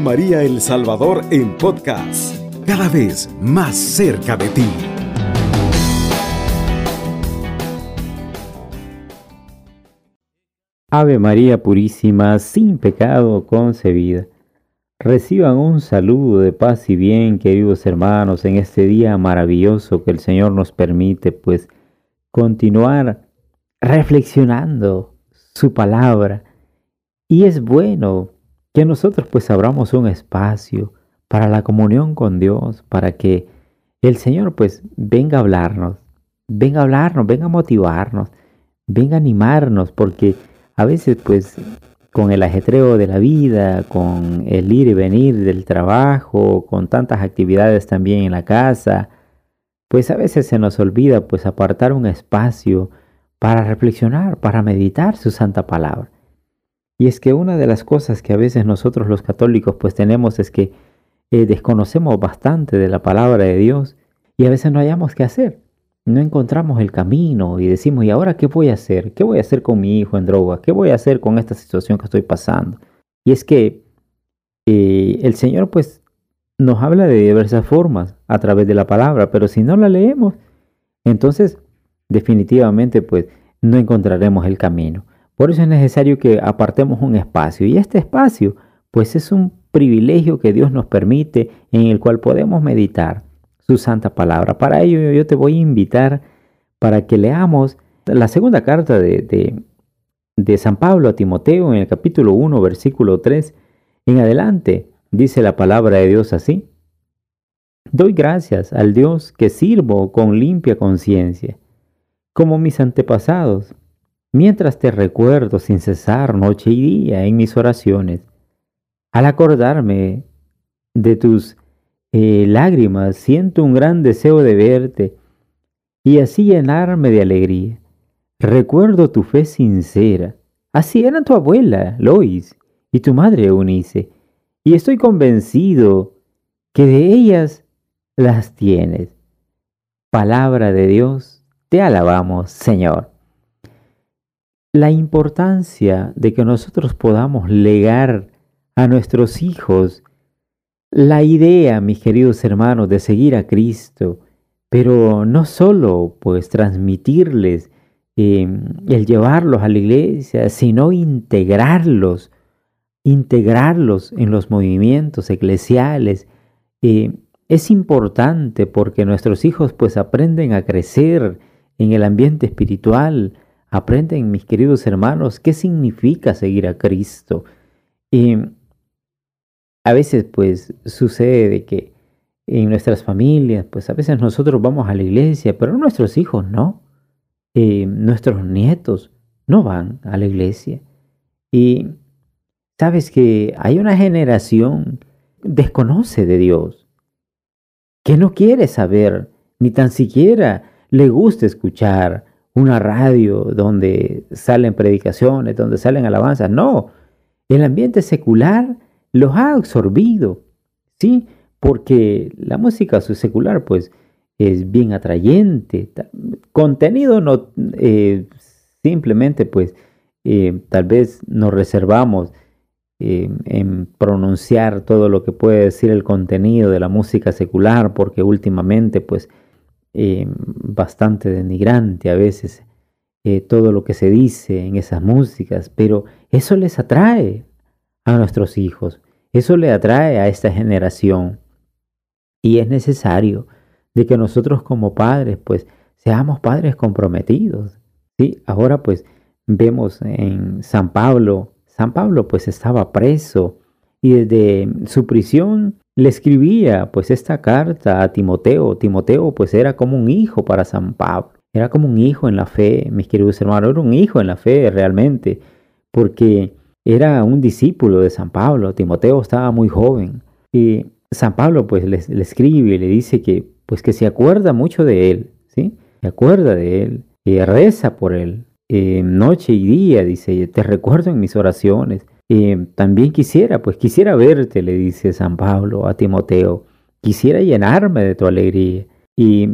María El Salvador en podcast, cada vez más cerca de ti. Ave María Purísima, sin pecado concebida. Reciban un saludo de paz y bien, queridos hermanos, en este día maravilloso que el Señor nos permite, pues, continuar reflexionando su palabra. Y es bueno que nosotros pues abramos un espacio para la comunión con Dios, para que el Señor pues venga a hablarnos, venga a hablarnos, venga a motivarnos, venga a animarnos, porque a veces pues con el ajetreo de la vida, con el ir y venir del trabajo, con tantas actividades también en la casa, pues a veces se nos olvida pues apartar un espacio para reflexionar, para meditar su santa palabra. Y es que una de las cosas que a veces nosotros los católicos pues tenemos es que eh, desconocemos bastante de la palabra de Dios y a veces no hayamos qué hacer. No encontramos el camino y decimos, ¿y ahora qué voy a hacer? ¿Qué voy a hacer con mi hijo en droga? ¿Qué voy a hacer con esta situación que estoy pasando? Y es que eh, el Señor pues nos habla de diversas formas a través de la palabra, pero si no la leemos, entonces definitivamente pues no encontraremos el camino. Por eso es necesario que apartemos un espacio y este espacio pues es un privilegio que Dios nos permite en el cual podemos meditar su santa palabra. Para ello yo te voy a invitar para que leamos la segunda carta de, de, San Pablo a Timoteo en el capítulo 1 versículo 3 en adelante. Dice la palabra de Dios así. Doy gracias al Dios que sirvo con limpia conciencia, como mis antepasados mientras te recuerdo sin cesar noche y día en mis oraciones. Al acordarme de tus eh, lágrimas, siento un gran deseo de verte y así llenarme de alegría. Recuerdo tu fe sincera. Así eran tu abuela, Lois, y tu madre, Eunice, y estoy convencido que de ellas las tienes. Palabra de Dios, te alabamos, Señor la importancia de que nosotros podamos legar a nuestros hijos la idea, mis queridos hermanos, de seguir a Cristo, pero no solo pues transmitirles em, el llevarlos a la iglesia, sino integrarlos, integrarlos en los movimientos eclesiales. Eh, es importante porque nuestros hijos pues aprenden a crecer en el ambiente espiritual, Aprenden, mis queridos hermanos, qué significa seguir a Cristo. Y a veces, pues, sucede que en nuestras familias, pues a veces nosotros vamos a la iglesia, pero nuestros hijos no. Eh, nuestros nietos no van a la iglesia. Y sabes que hay una generación desconoce de Dios, que no quiere saber, ni tan siquiera le gusta escuchar una radio donde salen predicaciones, donde salen alabanzas. No, el ambiente secular los ha absorbido, ¿sí? Porque la música secular, pues, es bien atrayente. Contenido no, eh, simplemente, pues, eh, tal vez nos reservamos eh, en pronunciar todo lo que puede decir el contenido de la música secular, porque últimamente, pues, eh, bastante denigrante a veces eh, todo lo que se dice en esas músicas, pero eso les atrae a nuestros hijos, eso le atrae a esta generación. Y es necesario de que nosotros como padres, pues, seamos padres comprometidos. ¿sí? Ahora, pues, vemos en San Pablo, San Pablo, pues, estaba preso y desde su prisión le escribía pues esta carta a Timoteo. Timoteo pues era como un hijo para San Pablo. Era como un hijo en la fe, mis queridos hermanos. Era un hijo en la fe realmente. Porque era un discípulo de San Pablo. Timoteo estaba muy joven. Y San Pablo pues le, escribe y le dice que pues que se acuerda mucho de él. ¿sí? Se acuerda de él. Y reza por él. Eh, noche y día, dice, te recuerdo en mis oraciones. Eh, también quisiera, pues quisiera verte, le dice San Pablo a Timoteo, quisiera llenarme de tu alegría. Y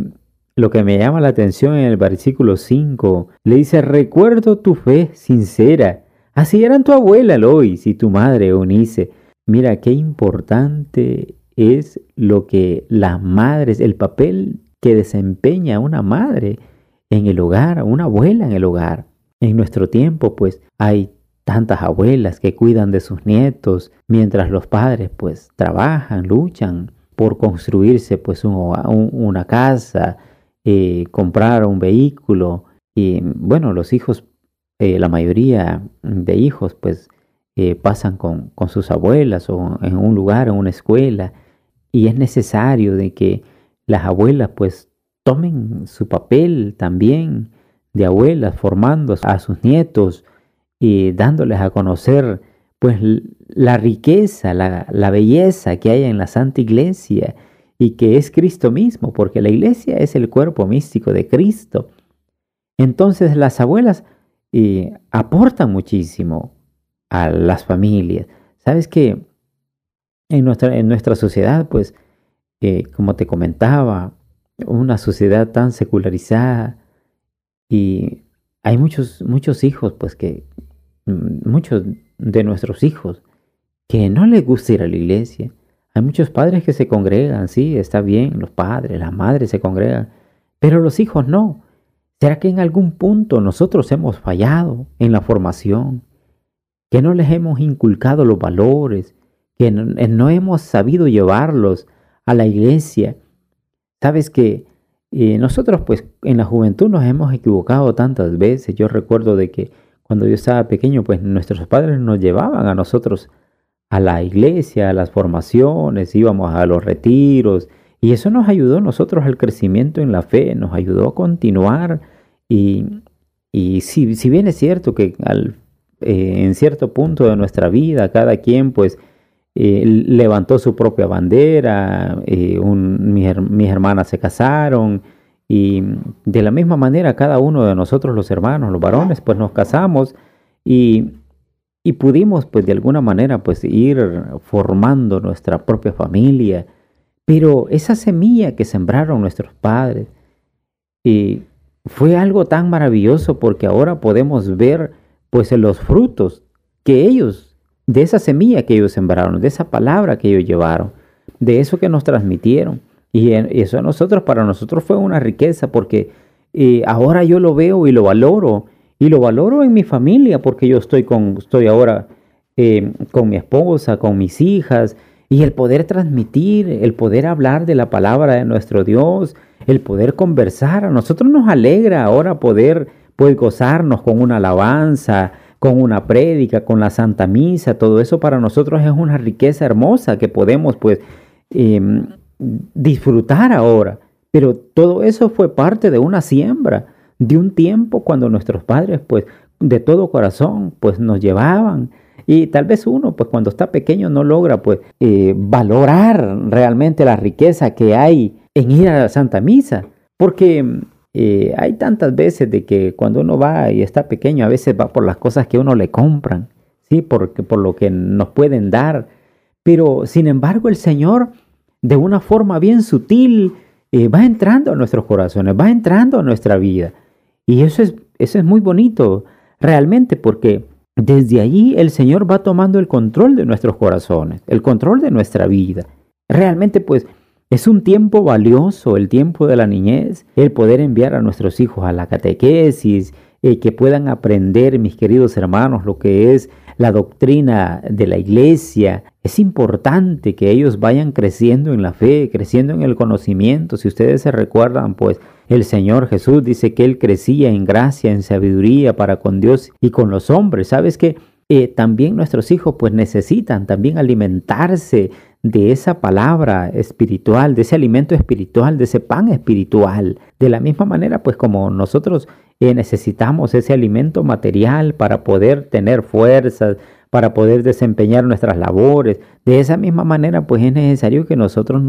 lo que me llama la atención en el versículo 5, le dice, recuerdo tu fe sincera. Así eran tu abuela Lois y tu madre Eunice. mira qué importante es lo que las madres, el papel que desempeña una madre en el hogar, una abuela en el hogar. En nuestro tiempo, pues hay tantas abuelas que cuidan de sus nietos, mientras los padres, pues trabajan, luchan por construirse, pues una casa, eh, comprar un vehículo. Y bueno, los hijos, eh, la mayoría de hijos, pues eh, pasan con, con sus abuelas o en un lugar, en una escuela. Y es necesario de que las abuelas, pues tomen su papel también de abuelas, formando a sus nietos y dándoles a conocer pues la riqueza, la, la, belleza que hay en la Santa Iglesia y que es Cristo mismo, porque la Iglesia es el cuerpo místico de Cristo. Entonces las abuelas eh, aportan muchísimo a las familias. Sabes que en nuestra, en nuestra sociedad, pues, eh, como te comentaba, una sociedad tan secularizada y hay muchos, muchos hijos, pues que, muchos de nuestros hijos que no les gusta ir a la iglesia. Hay muchos padres que se congregan, sí, está bien, los padres, las madres se congregan, pero los hijos no. ¿Será que en algún punto nosotros hemos fallado en la formación? Que no les hemos inculcado los valores, que no hemos sabido llevarlos a la iglesia Sabes que eh, nosotros pues en la juventud nos hemos equivocado tantas veces. Yo recuerdo de que cuando yo estaba pequeño pues nuestros padres nos llevaban a nosotros a la iglesia, a las formaciones, íbamos a los retiros y eso nos ayudó a nosotros al crecimiento en la fe, nos ayudó a continuar y, si, bien es cierto que eh, en cierto punto de nuestra vida cada quien pues eh, levantó su propia bandera, eh, mis, hermanas se casaron y de la misma manera cada uno de nosotros los hermanos, los varones, pues nos casamos y, y pudimos pues de alguna manera pues ir formando nuestra propia familia. Pero esa semilla que sembraron nuestros padres y fue algo tan maravilloso porque ahora podemos ver pues los frutos que ellos de esa semilla que ellos sembraron, de esa palabra que ellos llevaron, de eso que nos transmitieron. Y eso a nosotros, para nosotros fue una riqueza porque eh, ahora yo lo veo y lo valoro. Y lo valoro en mi familia porque yo estoy, con, estoy ahora eh, con mi esposa, con mis hijas. Y el poder transmitir, el poder hablar de la palabra de nuestro Dios, el poder conversar. A nosotros nos alegra ahora poder pues, gozarnos con una alabanza, con una prédica, con la Santa Misa, todo eso para nosotros es una riqueza hermosa que podemos pues em, disfrutar ahora. Pero todo eso fue parte de una siembra, de un tiempo cuando nuestros padres pues de todo corazón pues nos llevaban. Y tal vez uno pues cuando está pequeño no logra pues eh, valorar realmente la riqueza que hay en ir a la Santa Misa. Porque eh, hay tantas veces de que cuando uno va y está pequeño, a veces va por las cosas que uno le compran, ¿sí? Porque, por lo que nos pueden dar. Pero sin embargo el Señor, de una forma bien sutil, eh, va entrando a nuestros corazones, va entrando a nuestra vida. Y eso es, eso es muy bonito, realmente, porque desde allí el Señor va tomando el control de nuestros corazones, el control de nuestra vida. Realmente, pues, es un tiempo valioso, el tiempo de la niñez, el poder enviar a nuestros hijos a la catequesis, eh, que puedan aprender, mis queridos hermanos, lo que es la doctrina de la iglesia. Es importante que ellos vayan creciendo en la fe, creciendo en el conocimiento. Si ustedes se recuerdan, pues el Señor Jesús dice que Él crecía en gracia, en sabiduría para con Dios y con los hombres. ¿Sabes que eh, también nuestros hijos pues necesitan también alimentarse de esa palabra espiritual, de ese alimento espiritual, de ese pan espiritual. De la misma manera, pues como nosotros eh, necesitamos ese alimento material para poder tener fuerzas, para poder desempeñar nuestras labores, de esa misma manera, pues es necesario que nosotros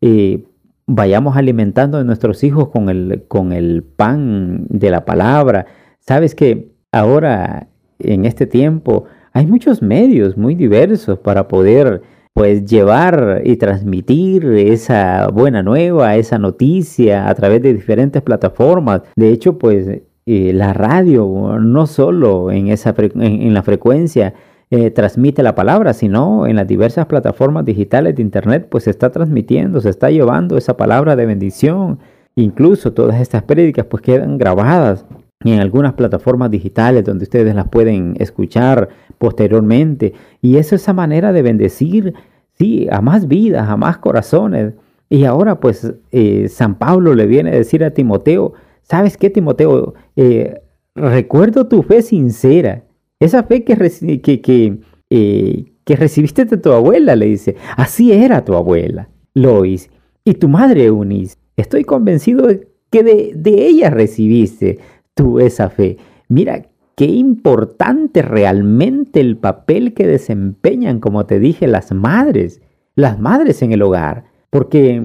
eh, vayamos alimentando a nuestros hijos con el, con el pan de la palabra. Sabes que ahora, en este tiempo, hay muchos medios muy diversos para poder pues llevar y transmitir esa buena nueva, esa noticia a través de diferentes plataformas. De hecho, pues eh, la radio, no solo en, esa en, la frecuencia eh, transmite la palabra, sino en las diversas plataformas digitales de Internet, pues se está transmitiendo, se está llevando esa palabra de bendición. Incluso todas estas prédicas pues quedan grabadas en algunas plataformas digitales donde ustedes las pueden escuchar posteriormente. Y es esa manera de bendecir, sí, a más vidas, a más corazones. Y ahora pues eh, San Pablo le viene a decir a Timoteo, ¿sabes qué Timoteo? Eh, recuerdo tu fe sincera, esa fe que, que, eh, que recibiste de tu abuela, le dice, así era tu abuela, Lois, y tu madre Eunice. Estoy convencido que de, de ella recibiste tú esa fe. Mira, qué importante realmente el papel que desempeñan, como te dije, las madres, las madres en el hogar porque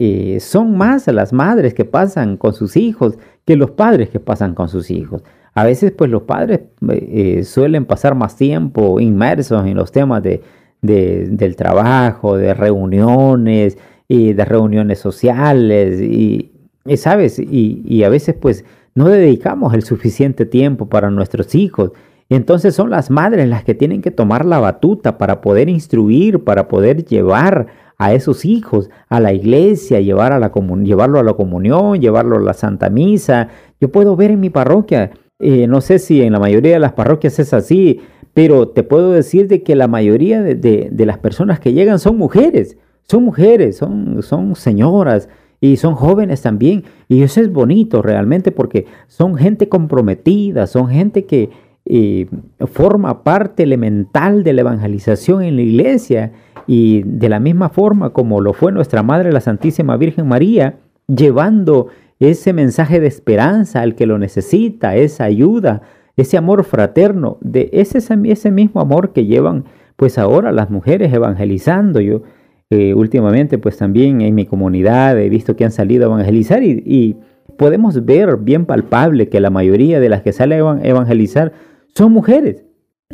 eh, son más las madres que pasan con sus hijos que los padres que pasan con sus hijos. A veces pues los padres eh, suelen pasar más tiempo inmersos en los temas de, del trabajo, de reuniones y de reuniones sociales y, sabes, y, y, a veces pues no dedicamos el suficiente tiempo para nuestros hijos. Entonces son las madres las que tienen que tomar la batuta para poder instruir, para poder llevar a esos hijos a la iglesia, llevar a la llevarlo a la comunión, llevarlo a la Santa Misa. Yo puedo ver en mi parroquia, eh, no sé si en la mayoría de las parroquias es así, pero te puedo decir de que la mayoría de, las personas que llegan son mujeres, son mujeres, son, son señoras y son jóvenes también. Y eso es bonito realmente porque son gente comprometida, son gente que eh, forma parte elemental de la evangelización en la iglesia y de la misma forma como lo fue nuestra Madre la Santísima Virgen María, llevando ese mensaje de esperanza al que lo necesita, esa ayuda, ese amor fraterno, de ese, ese mismo amor que llevan pues ahora las mujeres evangelizando. Yo eh, últimamente pues también en mi comunidad he visto que han salido a evangelizar y, y podemos ver bien palpable que la mayoría de las que salen a evangelizar son mujeres,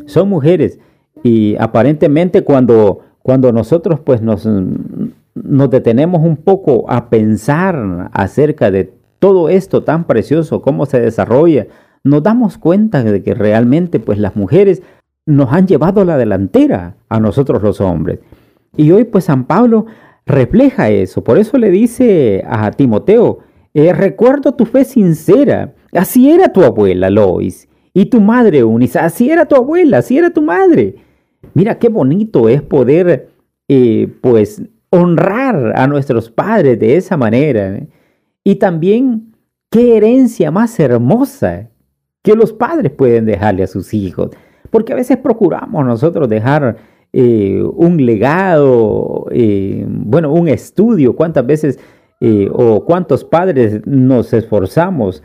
son mujeres. Y aparentemente cuando cuando nosotros pues nos, nos detenemos un poco a pensar acerca de todo esto tan precioso, cómo se desarrolla, nos damos cuenta de que realmente pues las mujeres nos han llevado la delantera a nosotros los hombres. Y hoy pues San Pablo refleja eso, por eso le dice a Timoteo, eh, recuerdo tu fe sincera, así era tu abuela Lois, y tu madre Eunice, así era tu abuela, así era tu madre. Mira qué bonito es poder, eh, pues, honrar a nuestros padres de esa manera. ¿eh? Y también qué herencia más hermosa que los padres pueden dejarle a sus hijos. Porque a veces procuramos nosotros dejar eh, un legado, bueno, un estudio, cuántas veces o cuántos padres nos esforzamos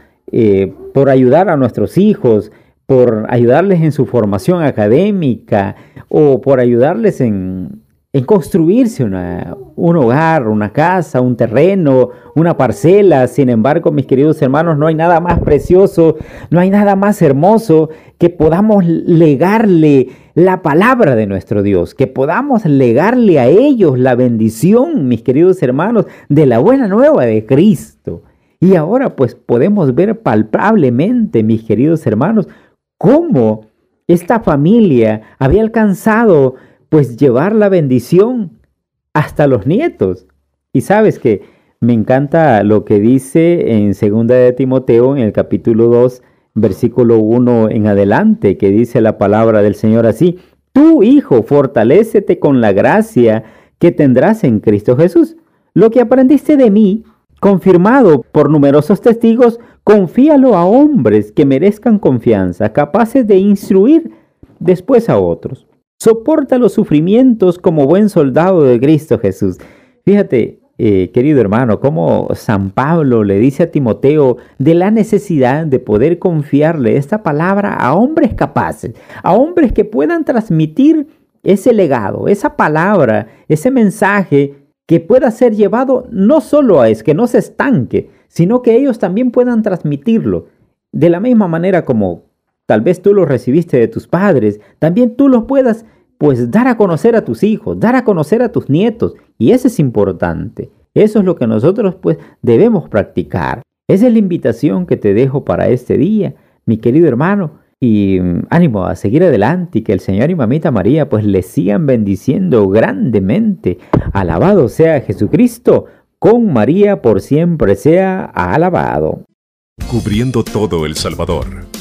por ayudar a nuestros hijos, por ayudarles en su formación académica o por ayudarles en, construirse un hogar, una casa, un terreno, una parcela. Sin embargo, mis queridos hermanos, no hay nada más precioso, no hay nada más hermoso que podamos legarle la palabra de nuestro Dios, que podamos legarle a ellos la bendición, mis queridos hermanos, de la buena nueva de Cristo. Y ahora pues podemos ver palpablemente, mis queridos hermanos, cómo esta familia había alcanzado pues llevar la bendición hasta los nietos. Y sabes que me encanta lo que dice en segunda de Timoteo en el capítulo 2, versículo 1 en adelante, que dice la palabra del Señor así: "Tu hijo, fortalécete con la gracia que tendrás en Cristo Jesús. Lo que aprendiste de mí, confirmado por numerosos testigos, Confíalo a hombres que merezcan confianza, capaces de instruir después a otros. Soporta los sufrimientos como buen soldado de Cristo Jesús. Fíjate, eh, querido hermano, cómo San Pablo le dice a Timoteo de la necesidad de poder confiarle esta palabra a hombres capaces, a hombres que puedan transmitir ese legado, esa palabra, ese mensaje que pueda ser llevado no solo a es que no se estanque, sino que ellos también puedan transmitirlo. De la misma manera como tal vez tú lo recibiste de tus padres, también tú lo puedas pues dar a conocer a tus hijos, dar a conocer a tus nietos. Y eso es importante. Eso es lo que nosotros pues debemos practicar. Esa es la invitación que te dejo para este día, mi querido hermano, y mm, ánimo a seguir adelante y que el Señor y Mamita María pues les sigan bendiciendo grandemente. Alabado sea Jesucristo, con María por siempre sea alabado. Cubriendo todo El Salvador.